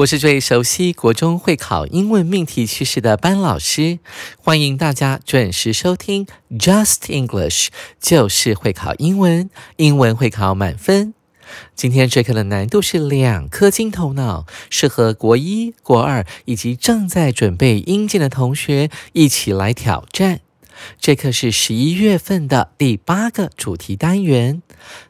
我是最熟悉国中会考英文命题趋势的班老师，欢迎大家准时收听 Just English，就是会考英文，英文会考满分。今天这课的难度是两颗金头脑，适合国一、国二以及正在准备英检的同学一起来挑战。这可是十一月份的第八个主题单元，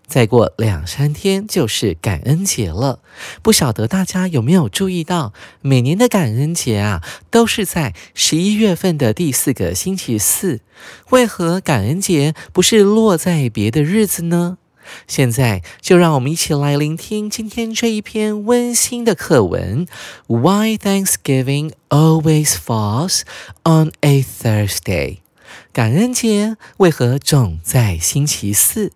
再过两三天就是感恩节了。不晓得大家有没有注意到，每年的感恩节啊，都是在十一月份的第四个星期四。为何感恩节不是落在别的日子呢？现在就让我们一起来聆听今天这一篇温馨的课文：Why Thanksgiving always falls on a Thursday？感恩节为何总在星期四？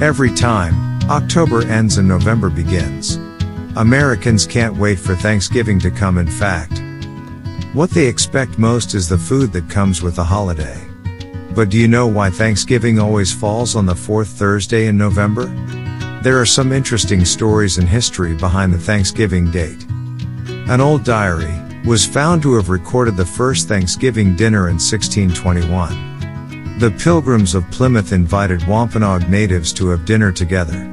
Every time, October ends and November begins. Americans can't wait for Thanksgiving to come, in fact. What they expect most is the food that comes with the holiday. But do you know why Thanksgiving always falls on the fourth Thursday in November? There are some interesting stories and history behind the Thanksgiving date. An old diary was found to have recorded the first Thanksgiving dinner in 1621. The Pilgrims of Plymouth invited Wampanoag natives to have dinner together.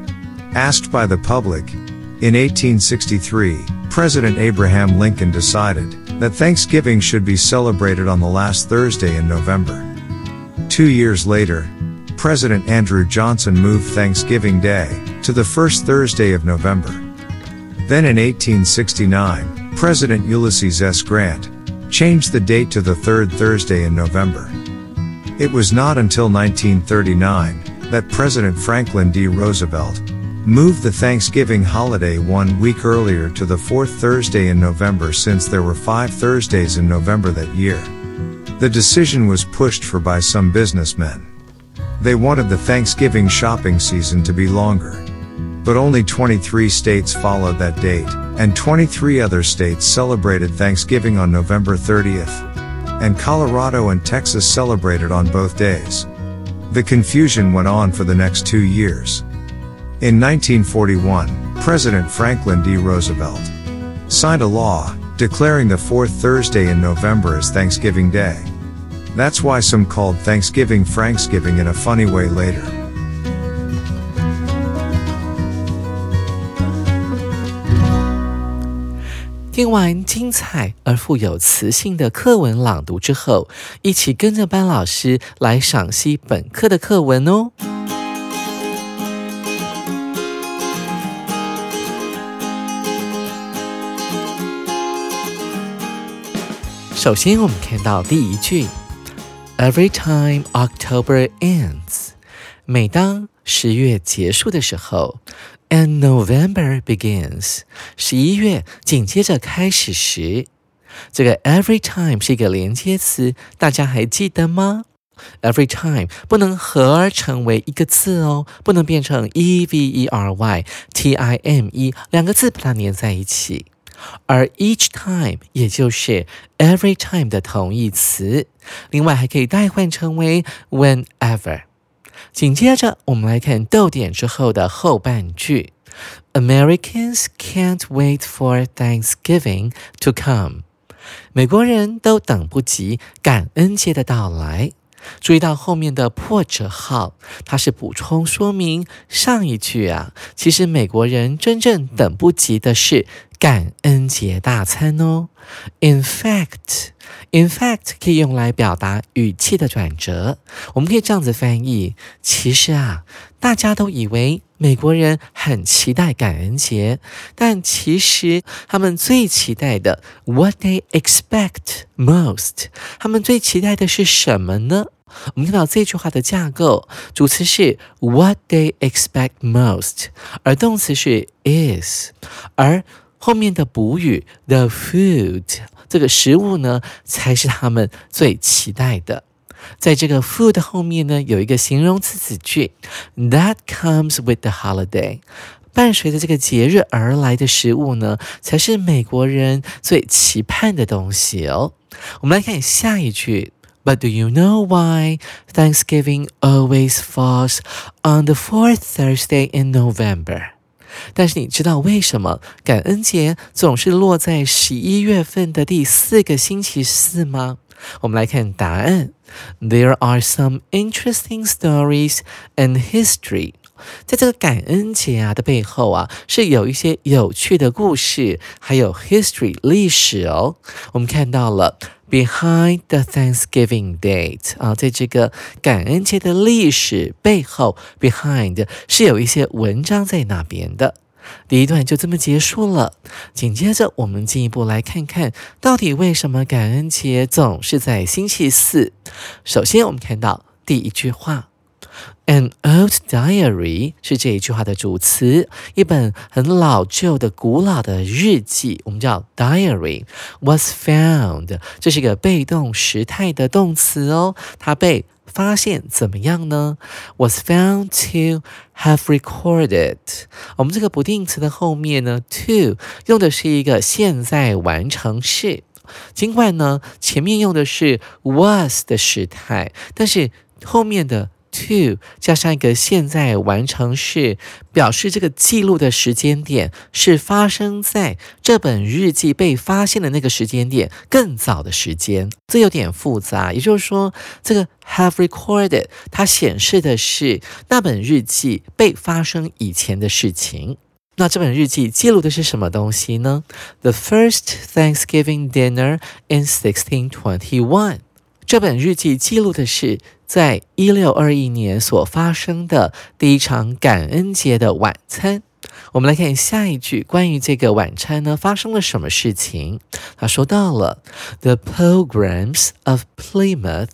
Asked by the public, in 1863, President Abraham Lincoln decided that Thanksgiving should be celebrated on the last Thursday in November. Two years later, President Andrew Johnson moved Thanksgiving Day to the first Thursday of November. Then in 1869, President Ulysses S. Grant changed the date to the third Thursday in November. It was not until 1939 that President Franklin D. Roosevelt moved the Thanksgiving holiday one week earlier to the fourth Thursday in November since there were five Thursdays in November that year. The decision was pushed for by some businessmen. They wanted the Thanksgiving shopping season to be longer. But only 23 states followed that date, and 23 other states celebrated Thanksgiving on November 30th. And Colorado and Texas celebrated on both days. The confusion went on for the next two years. In 1941, President Franklin D. Roosevelt signed a law declaring the fourth Thursday in November as Thanksgiving Day. That's why some called Thanksgiving Franksgiving in a funny way later. 听完精彩而富有磁性的课文朗读之后，一起跟着班老师来赏析本课的课文哦。首先，我们看到第一句：Every time October ends，每当十月结束的时候，and November begins，十一月紧接着开始时，这个 every time 是一个连接词，大家还记得吗？Every time 不能合而成为一个字哦，不能变成 e v e r y t i m e 两个字把它连在一起。而 each time 也就是 every time 的同义词，另外还可以代换成为 whenever。紧接着，我们来看逗点之后的后半句：Americans can't wait for Thanksgiving to come。美国人都等不及感恩节的到来。注意到后面的破折号，它是补充说明上一句啊。其实美国人真正等不及的是感恩节大餐哦。In fact，in fact 可以用来表达语气的转折。我们可以这样子翻译：其实啊，大家都以为美国人很期待感恩节，但其实他们最期待的，what they expect most，他们最期待的是什么呢？我们看到这句话的架构，主词是 what they expect most，而动词是 is，而后面的补语 the food 这个食物呢，才是他们最期待的。在这个 food 后面呢，有一个形容词子句 that comes with the holiday，伴随着这个节日而来的食物呢，才是美国人最期盼的东西哦。我们来看下一句。But do you know why Thanksgiving always falls on the fourth Thursday in November? 但是你知道为什么感恩节总是落在十一月份的第四个星期四吗？我们来看答案。There are some interesting stories and history. 在这个感恩节啊的背后啊，是有一些有趣的故事，还有 history 历史哦。我们看到了 behind the Thanksgiving date 啊，在这个感恩节的历史背后，behind 是有一些文章在那边的。第一段就这么结束了。紧接着，我们进一步来看看到底为什么感恩节总是在星期四。首先，我们看到第一句话。An old diary 是这一句话的主词，一本很老旧的、古老的日记，我们叫 diary was found。这是一个被动时态的动词哦，它被发现怎么样呢？Was found to have recorded。我们这个不定词的后面呢，to 用的是一个现在完成式，尽管呢前面用的是 was 的时态，但是后面的。To 加上一个现在完成式，表示这个记录的时间点是发生在这本日记被发现的那个时间点更早的时间，这有点复杂。也就是说，这个 have recorded 它显示的是那本日记被发生以前的事情。那这本日记记录的是什么东西呢？The first Thanksgiving dinner in 1621。这本日记记录的是。在一六二一年所发生的第一场感恩节的晚餐。我们来看下一句，关于这个晚餐呢，发生了什么事情？他说到了 The Pilgrims of Plymouth。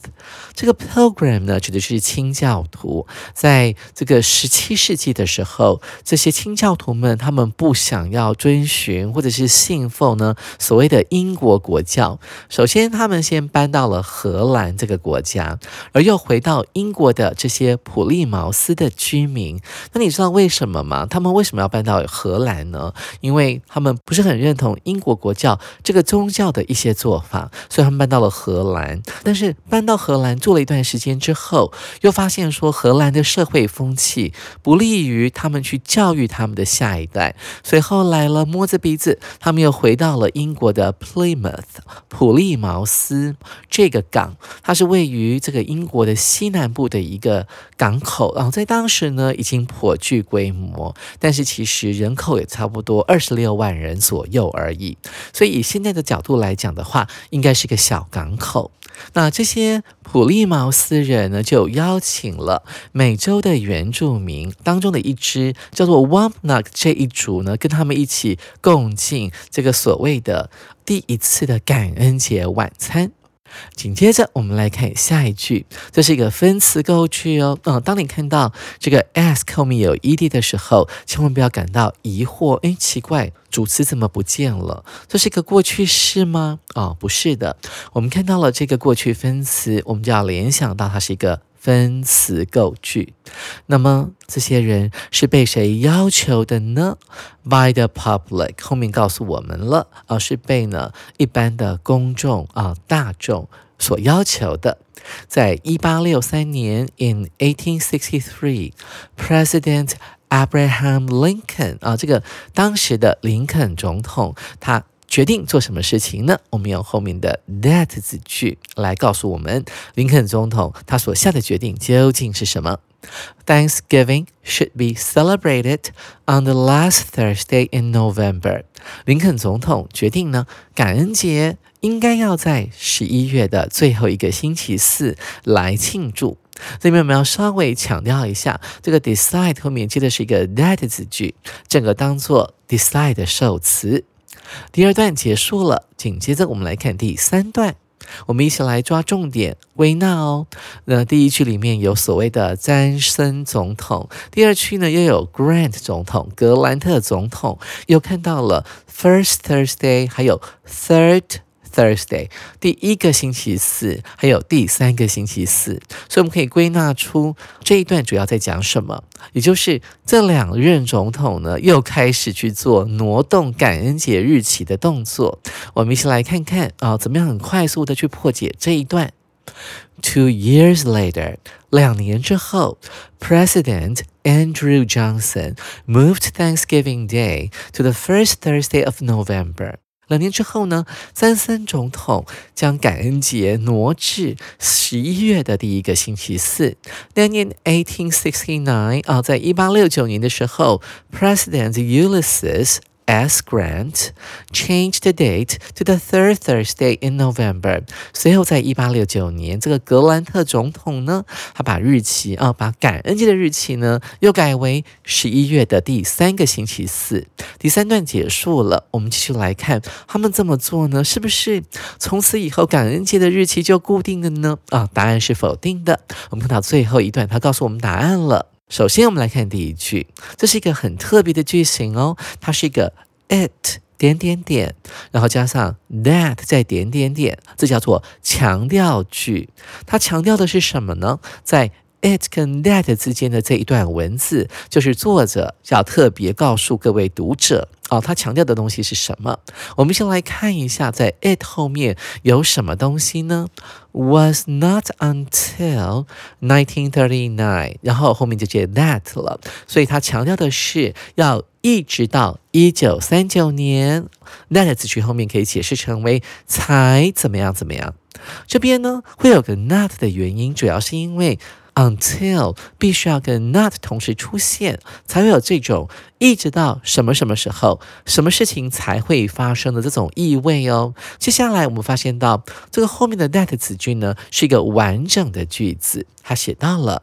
这个 Pilgrim 呢，指的是清教徒。在这个十七世纪的时候，这些清教徒们，他们不想要遵循或者是信奉呢所谓的英国国教。首先，他们先搬到了荷兰这个国家，而又回到英国的这些普利茅斯的居民。那你知道为什么吗？他们为什么要搬到荷兰呢？因为他们不是很认同英国国教这个宗教的一些做法，所以他们搬到了荷兰。但是搬到荷荷兰住了一段时间之后，又发现说荷兰的社会风气不利于他们去教育他们的下一代，所以后来了摸着鼻子，他们又回到了英国的 Plymouth 普利茅斯这个港，它是位于这个英国的西南部的一个港口，然后在当时呢已经颇具规模，但是其实人口也差不多二十六万人左右而已，所以以现在的角度来讲的话，应该是个小港口。那这些普利茅斯人呢，就邀请了美洲的原住民当中的一支叫做 Wampanoag 这一组呢，跟他们一起共进这个所谓的第一次的感恩节晚餐。紧接着，我们来看下一句，这是一个分词构句哦。嗯，当你看到这个 ask 后面有 ed 的时候，千万不要感到疑惑。哎，奇怪，主词怎么不见了？这是一个过去式吗？哦，不是的。我们看到了这个过去分词，我们就要联想到它是一个。分词构句，那么这些人是被谁要求的呢？By the public，后面告诉我们了，而是被呢一般的公众啊大众所要求的。在一八六三年，in eighteen sixty three，President Abraham Lincoln 啊，这个当时的林肯总统他。决定做什么事情呢？我们用后面的 that 子句来告诉我们，林肯总统他所下的决定究竟是什么。Thanksgiving should be celebrated on the last Thursday in November。林肯总统决定呢，感恩节应该要在十一月的最后一个星期四来庆祝。这边我们要稍微强调一下，这个 decide 后面接的是一个 that 字句，整个当做 decide 的受词。第二段结束了，紧接着我们来看第三段。我们一起来抓重点归纳哦。那第一句里面有所谓的詹森总统，第二句呢又有 Grant 总统、格兰特总统，又看到了 First Thursday，还有 Third。Thursday，第一个星期四，还有第三个星期四，所以我们可以归纳出这一段主要在讲什么，也就是这两任总统呢又开始去做挪动感恩节日期的动作。我们一起来看看啊，怎么样很快速的去破解这一段。Two years later，两年之后，President Andrew Johnson moved Thanksgiving Day to the first Thursday of November。 两年之后呢，三森总统将感恩节挪至十一月的第一个星期四。那年，eighteen sixty nine 啊，在一八六九年的时候，President Ulysses。S. Grant changed the date to the third Thursday in November。随后，在一八六九年，这个格兰特总统呢，他把日期啊，把感恩节的日期呢，又改为十一月的第三个星期四。第三段结束了，我们继续来看他们这么做呢，是不是从此以后感恩节的日期就固定了呢？啊，答案是否定的。我们看到最后一段，他告诉我们答案了。首先，我们来看第一句，这是一个很特别的句型哦，它是一个 it 点点点，然后加上 that 再点点点，这叫做强调句。它强调的是什么呢？在 it 跟 that 之间的这一段文字，就是作者要特别告诉各位读者。哦，他强调的东西是什么？我们先来看一下，在 it 后面有什么东西呢？Was not until 1939，然后后面就接 that 了，所以他强调的是要一直到一九三九年。that 词句后面可以解释成为才怎么样怎么样。这边呢会有个 not 的原因，主要是因为。Until 必须要跟 not 同时出现，才会有这种一直到什么什么时候，什么事情才会发生的这种意味哦。接下来我们发现到这个后面的 that 词句呢，是一个完整的句子，它写到了。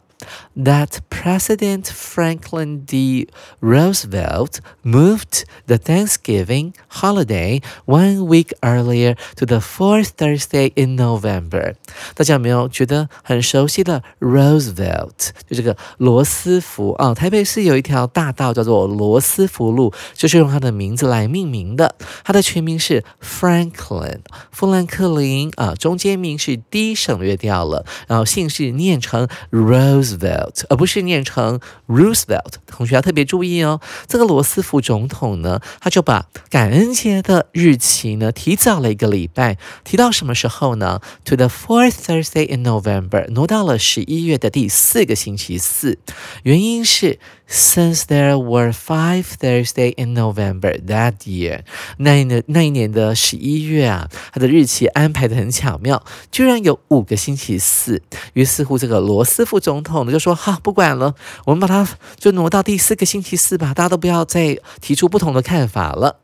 That President Franklin D. Roosevelt moved the Thanksgiving holiday one week earlier to the fourth Thursday in November。大家有没有觉得很熟悉的 Roosevelt？就这个罗斯福啊，台北市有一条大道叫做罗斯福路，就是用他的名字来命名的。他的全名是 Franklin，富兰克林啊，中间名是 D 省略掉了，然后姓氏念成 Rose。Roosevelt，而不是念成 Roosevelt。同学要特别注意哦。这个罗斯福总统呢，他就把感恩节的日期呢提早了一个礼拜，提到什么时候呢？To the fourth Thursday in November，挪到了十一月的第四个星期四。原因是。Since there were five Thursday in November that year，那一年那一年的十一月啊，它的日期安排的很巧妙，居然有五个星期四。于是乎，这个罗斯福总统呢就说：“好，不管了，我们把它就挪到第四个星期四吧，大家都不要再提出不同的看法了。”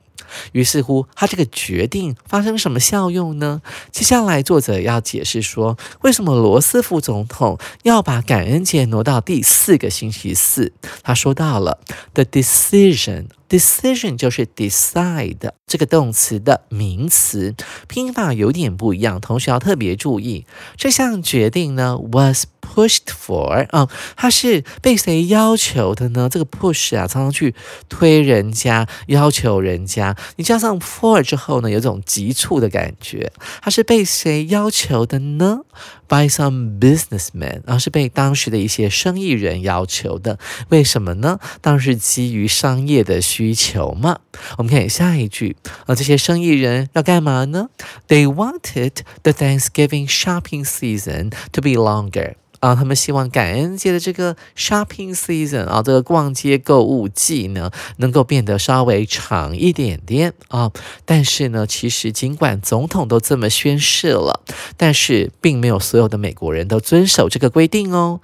于是乎，他这个决定发生什么效用呢？接下来，作者要解释说，为什么罗斯福总统要把感恩节挪到第四个星期四。他说到了，the decision。Decision 就是 decide 这个动词的名词，拼法有点不一样，同学要特别注意。这项决定呢，was pushed for 啊，它是被谁要求的呢？这个 push 啊，常常去推人家，要求人家。你加上 for 之后呢，有种急促的感觉。它是被谁要求的呢？By some businessmen，然后是被当时的一些生意人要求的。为什么呢？当时基于商业的需求嘛。我们看下一句，啊，这些生意人要干嘛呢？They wanted the Thanksgiving shopping season to be longer. 啊，他们希望感恩节的这个 shopping season 啊，这个逛街购物季呢，能够变得稍微长一点点啊。但是呢，其实尽管总统都这么宣誓了，但是并没有所有的美国人都遵守这个规定哦。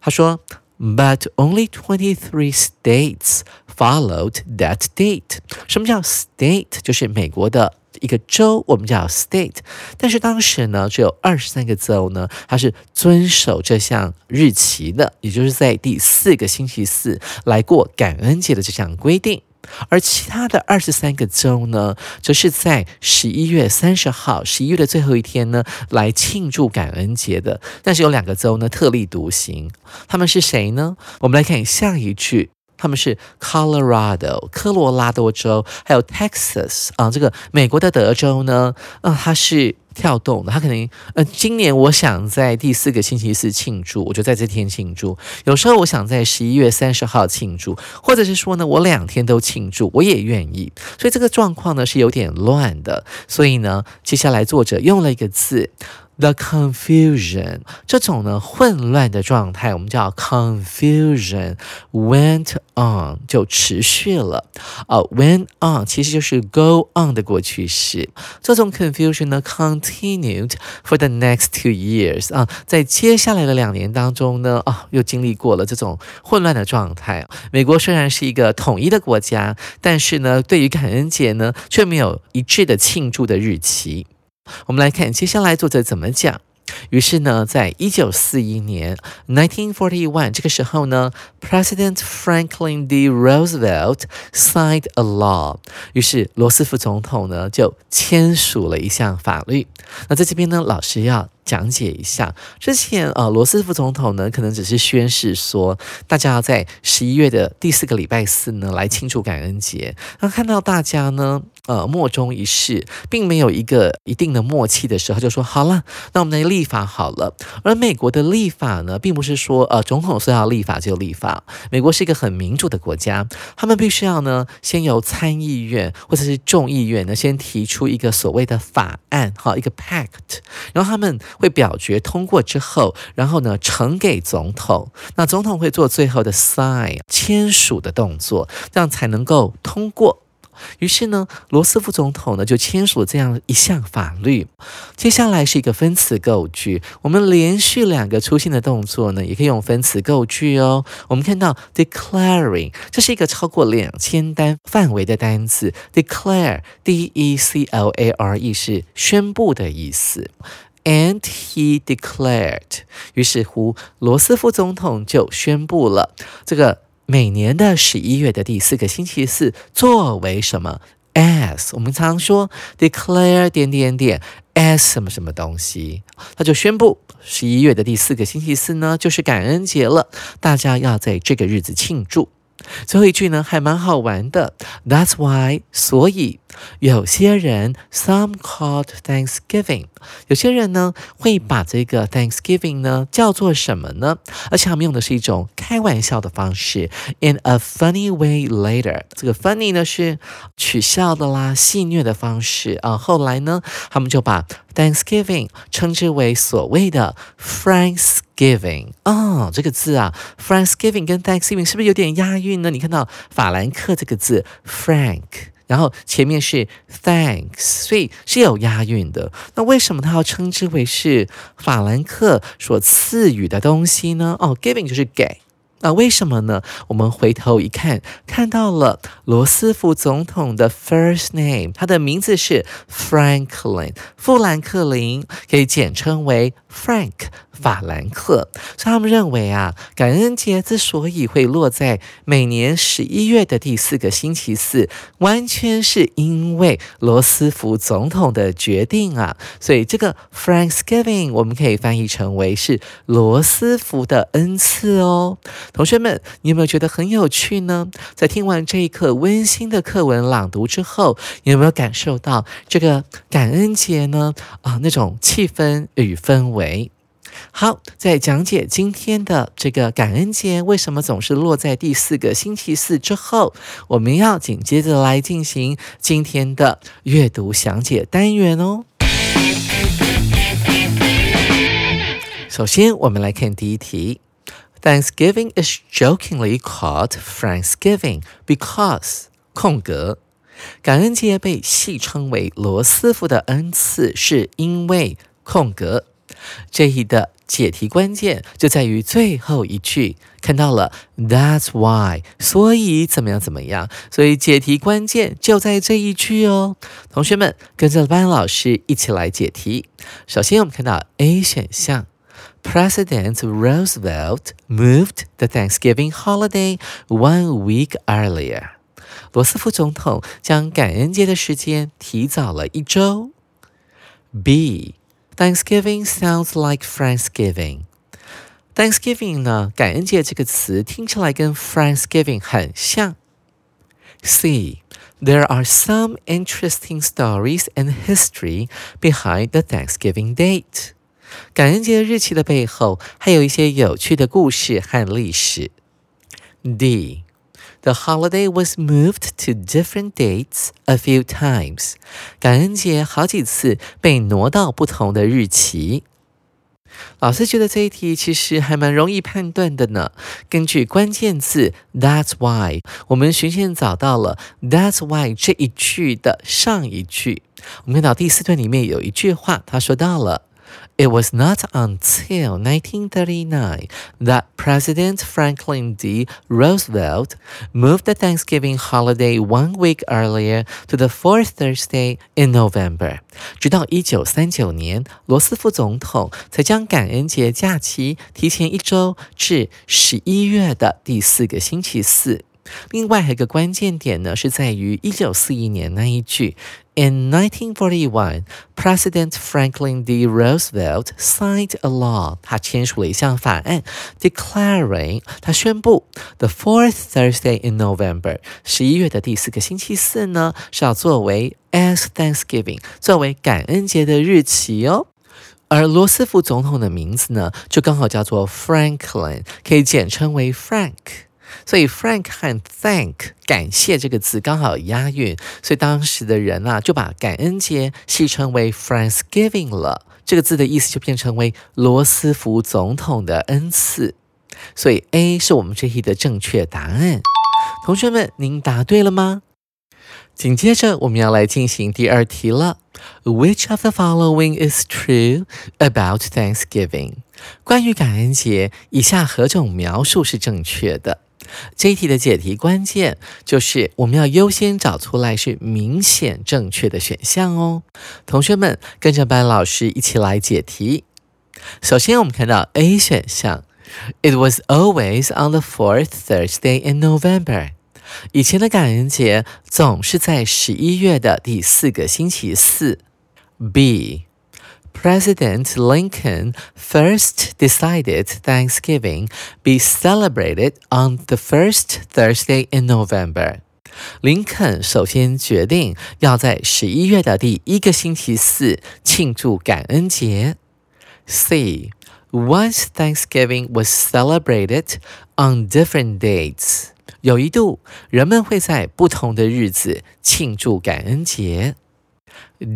他说 but only twenty-three states followed that date。什么叫 state？就是美国的。一个州我们叫 state，但是当时呢，只有二十三个州呢，它是遵守这项日期的，也就是在第四个星期四来过感恩节的这项规定。而其他的二十三个州呢，则是在十一月三十号，十一月的最后一天呢，来庆祝感恩节的。但是有两个州呢特立独行，他们是谁呢？我们来看下一句，他们是 Colorado 科罗拉多州，还有 Texas 啊，这个美国的德州呢，啊，它是。跳动的，他可能呃，今年我想在第四个星期四庆祝，我就在这天庆祝。有时候我想在十一月三十号庆祝，或者是说呢，我两天都庆祝，我也愿意。所以这个状况呢是有点乱的。所以呢，接下来作者用了一个字。The confusion 这种呢混乱的状态，我们叫 confusion went on 就持续了啊，went on 其实就是 go on 的过去式。这种 confusion 呢 continued for the next two years 啊，在接下来的两年当中呢啊，又经历过了这种混乱的状态。美国虽然是一个统一的国家，但是呢，对于感恩节呢，却没有一致的庆祝的日期。我们来看接下来作者怎么讲。于是呢，在一九四一年 （nineteen forty-one） 这个时候呢，President Franklin D. Roosevelt signed a law。于是罗斯福总统呢就签署了一项法律。那在这边呢，老师要。讲解一下，之前呃，罗斯福总统呢，可能只是宣誓说，大家要在十一月的第四个礼拜四呢来庆祝感恩节。那看到大家呢，呃，莫衷一是，并没有一个一定的默契的时候，就说好了，那我们来立法好了。而美国的立法呢，并不是说呃，总统说要立法就立法。美国是一个很民主的国家，他们必须要呢，先由参议院或者是众议院呢，先提出一个所谓的法案，哈，一个 pact，然后他们。会表决通过之后，然后呢呈给总统，那总统会做最后的 sign 签署的动作，这样才能够通过。于是呢，罗斯福总统呢就签署了这样一项法律。接下来是一个分词构句，我们连续两个出现的动作呢，也可以用分词构句哦。我们看到 declaring，这是一个超过两千单范围的单词，declare，d e c l a r e 是宣布的意思。And he declared，于是乎，罗斯福总统就宣布了这个每年的十一月的第四个星期四作为什么？As 我们常说 declare 点点点 as 什么什么东西，他就宣布十一月的第四个星期四呢，就是感恩节了，大家要在这个日子庆祝。最后一句呢，还蛮好玩的。That's why，所以有些人，some called Thanksgiving，有些人呢会把这个 Thanksgiving 呢叫做什么呢？而且他们用的是一种开玩笑的方式，in a funny way later。这个 funny 呢是取笑的啦，戏谑的方式啊。后来呢，他们就把 Thanksgiving 称之为所谓的 Franksgiving 啊，这个字啊，Franksgiving 跟 Thanksgiving 是不是有点押韵呢？你看到法兰克这个字 Frank，然后前面是 Thanks，所以是有押韵的。那为什么它要称之为是法兰克所赐予的东西呢？哦，Giving 就是给。那为什么呢？我们回头一看，看到了罗斯福总统的 first name，他的名字是 Franklin，富兰克林，可以简称为 Frank。法兰克，所以他们认为啊，感恩节之所以会落在每年十一月的第四个星期四，完全是因为罗斯福总统的决定啊。所以这个 Thanksgiving 我们可以翻译成为是罗斯福的恩赐哦。同学们，你有没有觉得很有趣呢？在听完这一课温馨的课文朗读之后，你有没有感受到这个感恩节呢？啊，那种气氛与氛围。为好，在讲解今天的这个感恩节为什么总是落在第四个星期四之后，我们要紧接着来进行今天的阅读详解单元哦。首先，我们来看第一题：Thanksgiving is jokingly called Thanksgiving because 空格，感恩节被戏称为罗斯福的恩赐，是因为空格。这一的解题关键就在于最后一句，看到了 That's why，所以怎么样怎么样，所以解题关键就在这一句哦。同学们跟着班老师一起来解题。首先我们看到 A 选项，President Roosevelt moved the Thanksgiving holiday one week earlier。罗斯福总统将感恩节的时间提早了一周。B Thanksgiving sounds like Friendsgiving. Thanksgiving 呢，感恩节这个词听起来跟 Friendsgiving 很像。C. There are some interesting stories and history behind the Thanksgiving date. 感恩节日期的背后还有一些有趣的故事和历史。D. The holiday was moved to different dates a few times. 感恩节好几次被挪到不同的日期。老师觉得这一题其实还蛮容易判断的呢。根据关键字 "That's why"，我们循线找到了 "That's why" 这一句的上一句。我们看到第四段里面有一句话，他说到了。It was not until 1939 that President Franklin D. Roosevelt moved the Thanksgiving holiday one week earlier to the fourth Thursday in November。直到一九三九年，罗斯福总统才将感恩节假期提前一周至十一月的第四个星期四。 另外还有一个关键点呢，是在于一九四一年那一句：In 1941, President Franklin D. Roosevelt signed a law，他签署了一项法案，declaring 他宣布 the fourth Thursday in November，十一月的第四个星期四呢是要作为 as Thanksgiving，作为感恩节的日期哦。而罗斯福总统的名字呢，就刚好叫做 Franklin，可以简称为 Frank。所以 Frank 和 Thank 感谢这个字刚好押韵，所以当时的人啊就把感恩节戏称为 Friendsgiving 了。这个字的意思就变成为罗斯福总统的恩赐。所以 A 是我们这题的正确答案。同学们，您答对了吗？紧接着我们要来进行第二题了。Which of the following is true about Thanksgiving？关于感恩节，以下何种描述是正确的？这一题的解题关键就是我们要优先找出来是明显正确的选项哦。同学们跟着班老师一起来解题。首先我们看到 A 选项，It was always on the fourth Thursday in November。以前的感恩节总是在十一月的第四个星期四。B President Lincoln first decided Thanksgiving be celebrated on the first Thursday in November. 林肯首先决定要在十一月的第一个星期四庆祝感恩节。C. Once Thanksgiving was celebrated on different dates，有一度人们会在不同的日子庆祝感恩节。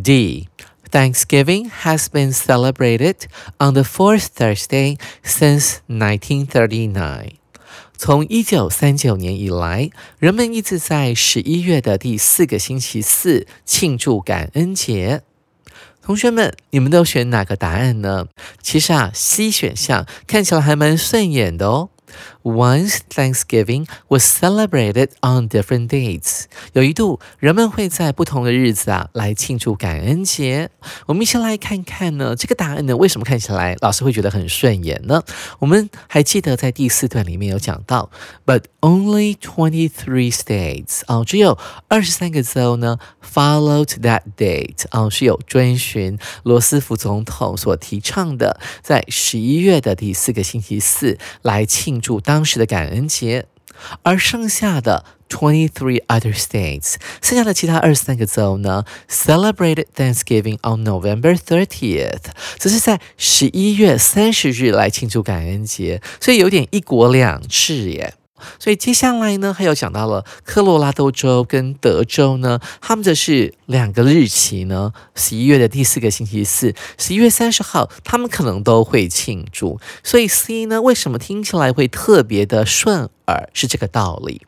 D. Thanksgiving has been celebrated on the fourth Thursday since 1939. 从一九三九年以来，人们一直在十一月的第四个星期四庆祝感恩节。同学们，你们都选哪个答案呢？其实啊，C 选项看起来还蛮顺眼的哦。Once Thanksgiving was celebrated on different dates，有一度人们会在不同的日子啊来庆祝感恩节。我们一起来看看呢，这个答案呢为什么看起来老师会觉得很顺眼呢？我们还记得在第四段里面有讲到，But only twenty three states 哦，只有二十三个州呢 followed that date 哦，是有遵循罗斯福总统所提倡的，在十一月的第四个星期四来庆祝当时的感恩节，而剩下的 twenty three other states，剩下的其他二十三个州呢，celebrated Thanksgiving on November thirtieth，只是在十一月三十日来庆祝感恩节，所以有点一国两制耶。所以接下来呢，还有讲到了科罗拉多州跟德州呢，他们的是两个日期呢，十一月的第四个星期四，十一月三十号，他们可能都会庆祝。所以 C 呢，为什么听起来会特别的顺耳，是这个道理。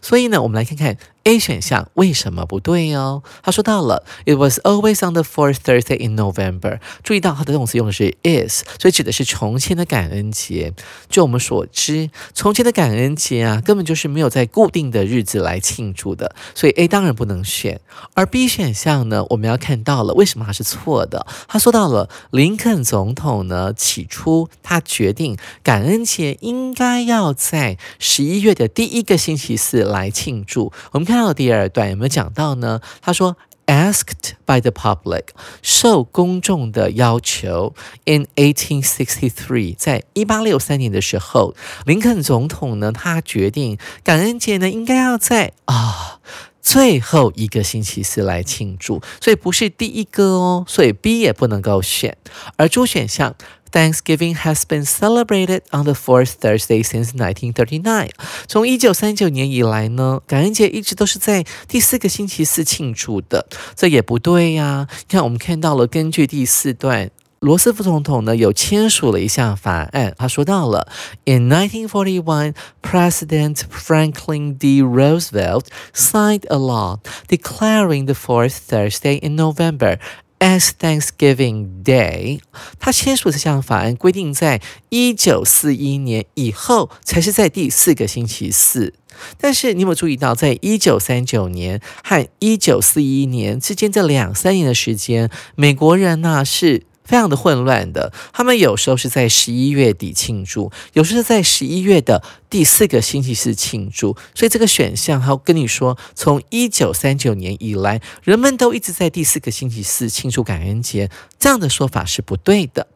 所以呢，我们来看看 A 选项为什么不对哦？他说到了，It was always on the fourth Thursday in November。注意到它的动词用的是 is，所以指的是从前的感恩节。就我们所知，从前的感恩节啊，根本就是没有在固定的日子来庆祝的，所以 A 当然不能选。而 B 选项呢，我们要看到了为什么它是错的？他说到了林肯总统呢，起初他决定感恩节应该要在十一月的第一个星期四来庆祝。我们看。到第二段有没有讲到呢？他说，asked by the public，受公众的要求。In 1863，在一八六三年的时候，林肯总统呢，他决定感恩节呢应该要在啊最后一个星期四来庆祝，所以不是第一个哦，所以 B 也不能够选。而主选项。Thanksgiving has been celebrated on the fourth Thursday since 1939。从一九三九年以来呢，感恩节一直都是在第四个星期四庆祝的。这也不对呀！你看，我们看到了，根据第四段，罗斯福总统呢有签署了一项法案。他说到了，In 1941, President Franklin D. Roosevelt signed a law declaring the fourth Thursday in November. As Thanksgiving Day，他签署这项法案规定，在一九四一年以后才是在第四个星期四。但是你有没有注意到，在一九三九年和一九四一年之间这两三年的时间，美国人呢是？非常的混乱的，他们有时候是在十一月底庆祝，有时候在十一月的第四个星期四庆祝，所以这个选项还要跟你说，从一九三九年以来，人们都一直在第四个星期四庆祝感恩节，这样的说法是不对的。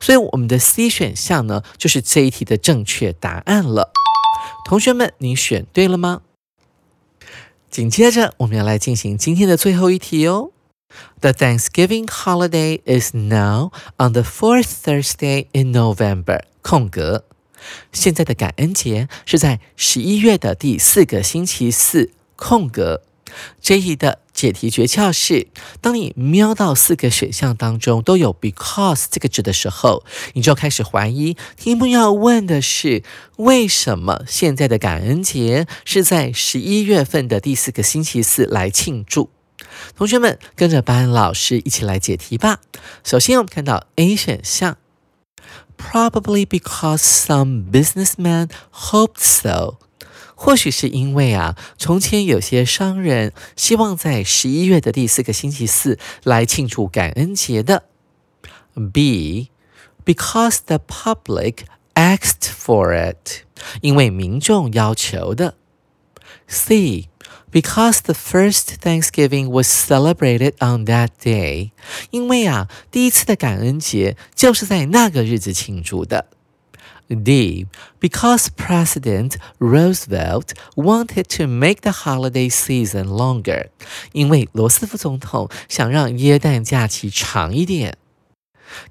所以我们的 C 选项呢，就是这一题的正确答案了。同学们，你选对了吗？紧接着我们要来进行今天的最后一题哦。The Thanksgiving holiday is now on the fourth Thursday in November. 空格。现在的感恩节是在十一月的第四个星期四。空格。这一的解题诀窍是：当你瞄到四个选项当中都有 because 这个字的时候，你就开始怀疑题目要问的是为什么现在的感恩节是在十一月份的第四个星期四来庆祝。同学们跟着班老师一起来解题吧。首先，我们看到 A 选项，Probably because some businessmen hoped so，或许是因为啊，从前有些商人希望在十一月的第四个星期四来庆祝感恩节的。B，because the public asked for it，因为民众要求的。C。Because the first Thanksgiving was celebrated on that day，因为啊，第一次的感恩节就是在那个日子庆祝的。D. Because President Roosevelt wanted to make the holiday season longer，因为罗斯福总统想让耶诞假期长一点。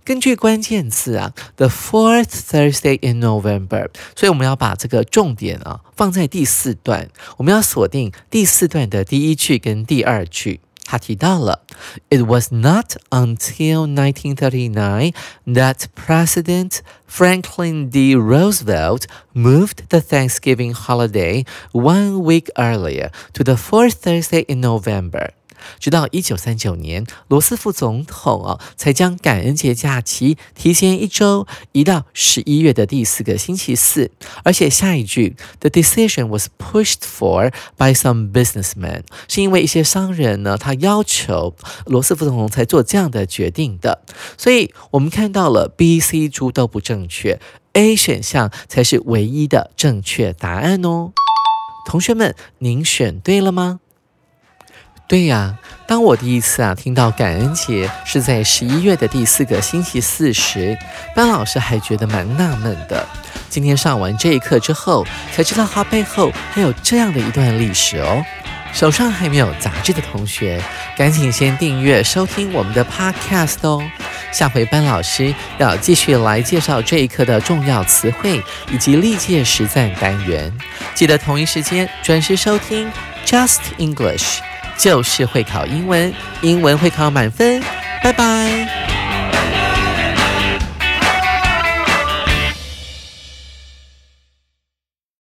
根据关键字啊，the fourth Thursday in November，所以我们要把这个重点啊放在第四段，我们要锁定第四段的第一句跟第二句。他提到了，It was not until 1939 that President Franklin D. Roosevelt moved the Thanksgiving holiday one week earlier to the fourth Thursday in November. 直到一九三九年，罗斯福总统哦才将感恩节假期提前一周移到十一月的第四个星期四。而且下一句，The decision was pushed for by some businessmen，是因为一些商人呢，他要求罗斯福总统才做这样的决定的。所以我们看到了 B、C 猪都不正确，A 选项才是唯一的正确答案哦。同学们，您选对了吗？对呀，当我第一次啊听到感恩节是在十一月的第四个星期四时，班老师还觉得蛮纳闷的。今天上完这一课之后，才知道它背后还有这样的一段历史哦。手上还没有杂志的同学，赶紧先订阅收听我们的 Podcast 哦。下回班老师要继续来介绍这一课的重要词汇以及历届实战单元，记得同一时间准时收听 Just English。就是会考英文，英文会考满分，拜拜。